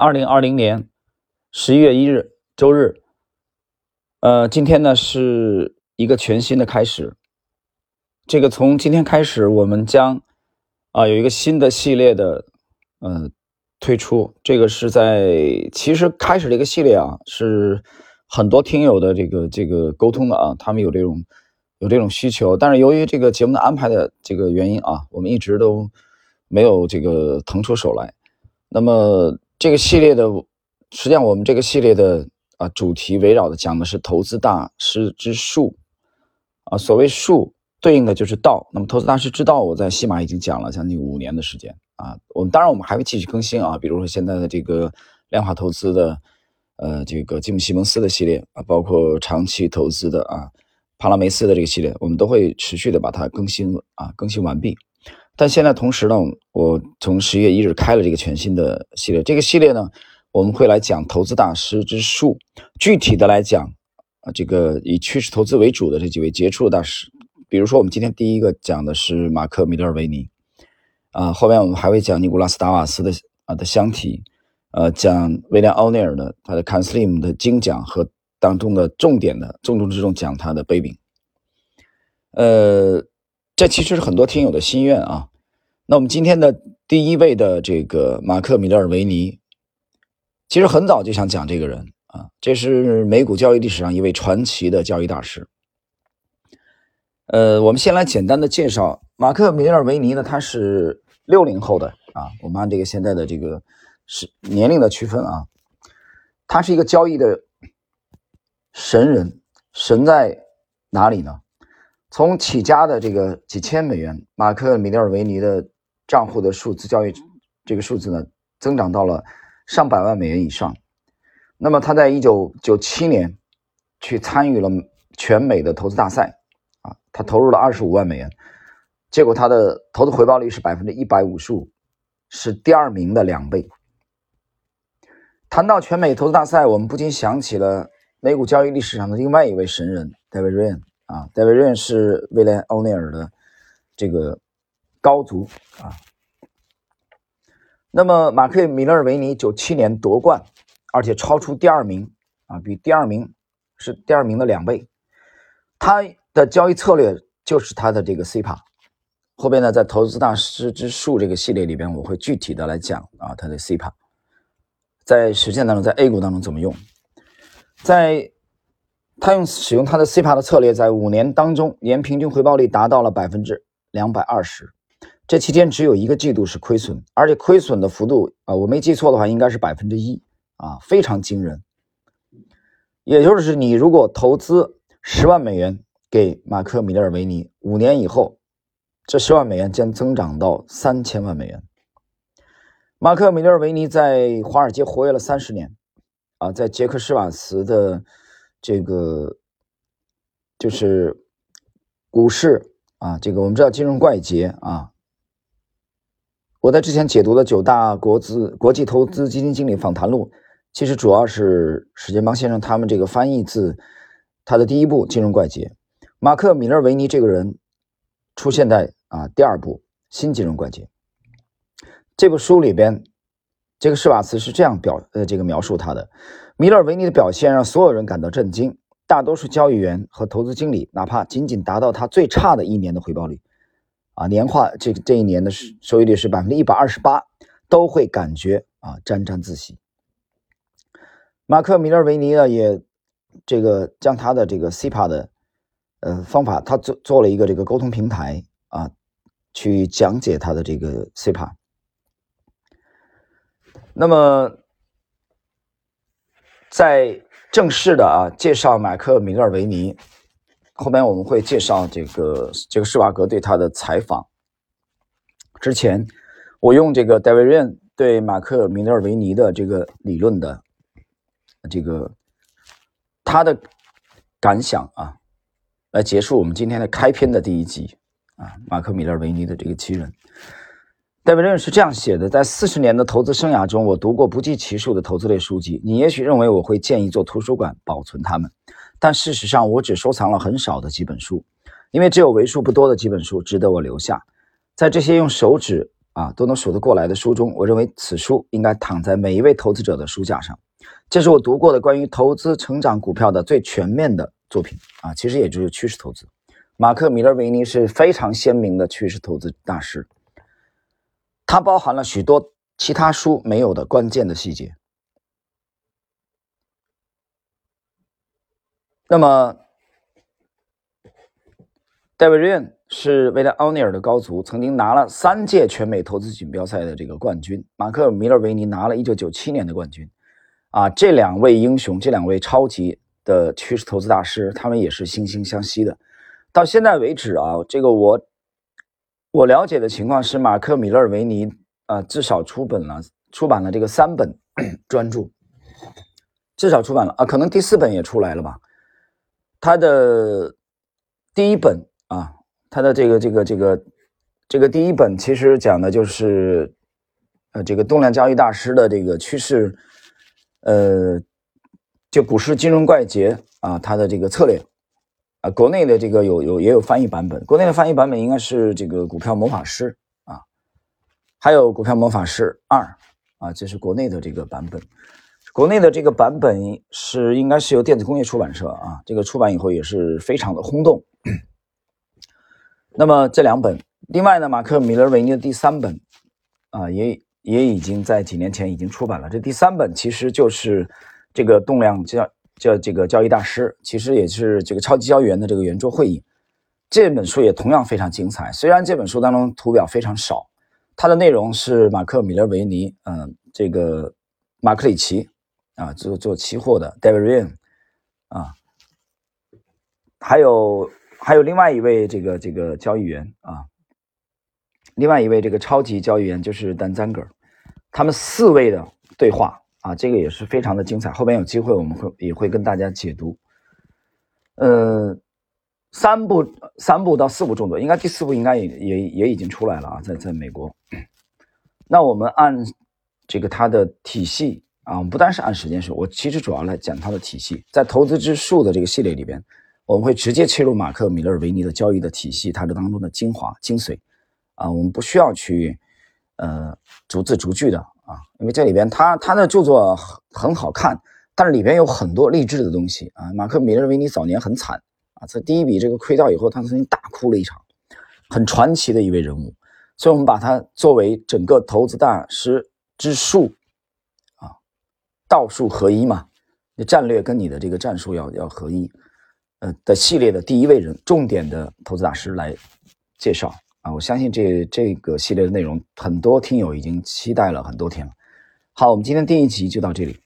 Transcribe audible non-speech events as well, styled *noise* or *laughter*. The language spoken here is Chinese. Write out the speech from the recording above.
二零二零年十一月一日周日，呃，今天呢是一个全新的开始。这个从今天开始，我们将啊有一个新的系列的呃推出。这个是在其实开始这个系列啊，是很多听友的这个这个沟通的啊，他们有这种有这种需求，但是由于这个节目的安排的这个原因啊，我们一直都没有这个腾出手来。那么。这个系列的，实际上我们这个系列的啊主题围绕的讲的是投资大师之术，啊，所谓术对应的就是道。那么投资大师之道，我在西马已经讲了将近五年的时间啊。我们当然我们还会继续更新啊，比如说现在的这个量化投资的，呃，这个吉姆西蒙斯的系列啊，包括长期投资的啊，帕拉梅斯的这个系列，我们都会持续的把它更新啊，更新完毕。但现在同时呢，我从十月一日开了这个全新的系列。这个系列呢，我们会来讲投资大师之术。具体的来讲，啊，这个以趋势投资为主的这几位杰出的大师，比如说我们今天第一个讲的是马克·米德尔维尼，啊，后面我们还会讲尼古拉斯·达瓦斯的啊的箱体，呃，讲威廉·奥尼尔的他的 Canslim 的精讲和当中的重点的重中之重讲他的杯柄，呃，这其实是很多听友的心愿啊。那我们今天的第一位的这个马克·米德尔维尼，其实很早就想讲这个人啊，这是美股交易历史上一位传奇的交易大师。呃，我们先来简单的介绍马克·米德尔维尼呢，他是六零后的啊，我们按这个现在的这个是年龄的区分啊，他是一个交易的神人，神在哪里呢？从起家的这个几千美元，马克·米德尔维尼的。账户的数字交易，这个数字呢，增长到了上百万美元以上。那么他在一九九七年去参与了全美的投资大赛，啊，他投入了二十五万美元，结果他的投资回报率是百分之一百五十五，是第二名的两倍。谈到全美投资大赛，我们不禁想起了美股交易历史上的另外一位神人戴维·瑞恩啊，戴维·瑞恩是威廉·欧内尔的这个。高足啊，那么马克·米勒尔维尼九七年夺冠，而且超出第二名啊，比第二名是第二名的两倍。他的交易策略就是他的这个 C 帕。后边呢，在投资大师之术这个系列里边，我会具体的来讲啊，他的 C 帕在实践当中，在 A 股当中怎么用。在他用使用他的 C 帕的策略，在五年当中年平均回报率达到了百分之两百二十。这期间只有一个季度是亏损，而且亏损的幅度啊，我没记错的话，应该是百分之一啊，非常惊人。也就是你如果投资十万美元给马克·米勒尔维尼，五年以后，这十万美元将增长到三千万美元。马克·米勒尔维尼在华尔街活跃了三十年，啊，在杰克·施瓦茨的这个就是股市啊，这个我们知道金融怪杰啊。我在之前解读的九大国资国际投资基金经理访谈录，其实主要是史建邦先生他们这个翻译自他的第一部《金融怪杰》，马克·米勒维尼这个人出现在啊第二部《新金融怪杰》这部书里边，这个施瓦茨是这样表呃这个描述他的：米勒维尼的表现让所有人感到震惊，大多数交易员和投资经理哪怕仅仅达到他最差的一年的回报率。啊，年化这这一年的收益率是百分之一百二十八，都会感觉啊沾沾自喜。马克·米勒维尼呢，也这个将他的这个 Cpa 的呃方法，他做做了一个这个沟通平台啊，去讲解他的这个 Cpa。那么在正式的啊介绍马克·米勒维尼。后面我们会介绍这个这个施瓦格对他的采访。之前我用这个戴维·瑞恩对马克·米勒维尼的这个理论的这个他的感想啊，来结束我们今天的开篇的第一集啊。马克·米勒维尼的这个奇人，戴维·瑞恩是这样写的：在四十年的投资生涯中，我读过不计其数的投资类书籍。你也许认为我会建议做图书馆保存它们。但事实上，我只收藏了很少的几本书，因为只有为数不多的几本书值得我留下。在这些用手指啊都能数得过来的书中，我认为此书应该躺在每一位投资者的书架上。这是我读过的关于投资成长股票的最全面的作品啊，其实也就是趋势投资。马克·米勒维尼是非常鲜明的趋势投资大师，它包含了许多其他书没有的关键的细节。那么，戴维·瑞恩是维达奥尼尔的高足，曾经拿了三届全美投资锦标赛的这个冠军。马克·米勒维尼拿了一九九七年的冠军。啊，这两位英雄，这两位超级的趋势投资大师，他们也是惺惺相惜的。到现在为止啊，这个我我了解的情况是，马克·米勒维尼啊，至少出本了出版了这个三本 *clears throat* 专著，至少出版了啊，可能第四本也出来了吧。他的第一本啊，他的这个这个这个这个第一本其实讲的就是呃这个动量交易大师的这个趋势，呃，就股市金融怪杰啊，他的这个策略啊，国内的这个有有也有翻译版本，国内的翻译版本应该是这个股票魔法师啊，还有股票魔法师二啊，这是国内的这个版本。国内的这个版本是应该是由电子工业出版社啊，这个出版以后也是非常的轰动。那么这两本，另外呢，马克·米勒维尼的第三本啊，也也已经在几年前已经出版了。这第三本其实就是这个动量叫叫这个交易大师，其实也是这个超级交易员的这个圆桌会议。这本书也同样非常精彩，虽然这本书当中图表非常少，它的内容是马克·米勒维尼，嗯，这个马克里奇。啊，做做期货的 David Ryan，啊，还有还有另外一位这个这个交易员啊，另外一位这个超级交易员就是 Dan Zanger，他们四位的对话啊，这个也是非常的精彩。后边有机会我们会也会跟大家解读。呃，三部三部到四部重作，应该第四部应该也也也已经出来了啊，在在美国。*clears throat* 那我们按这个它的体系。啊，我们不单是按时间说，我其实主要来讲它的体系。在投资之树的这个系列里边，我们会直接切入马克·米勒维尼的交易的体系，它这当中的精华精髓。啊，我们不需要去呃逐字逐句的啊，因为这里边他他的著作很很好看，但是里边有很多励志的东西啊。马克·米勒维尼早年很惨啊，在第一笔这个亏掉以后，他曾经大哭了一场，很传奇的一位人物。所以，我们把它作为整个投资大师之术啊。道术合一嘛，你战略跟你的这个战术要要合一，呃的系列的第一位人，重点的投资大师来介绍啊，我相信这这个系列的内容，很多听友已经期待了很多天了。好，我们今天第一集就到这里。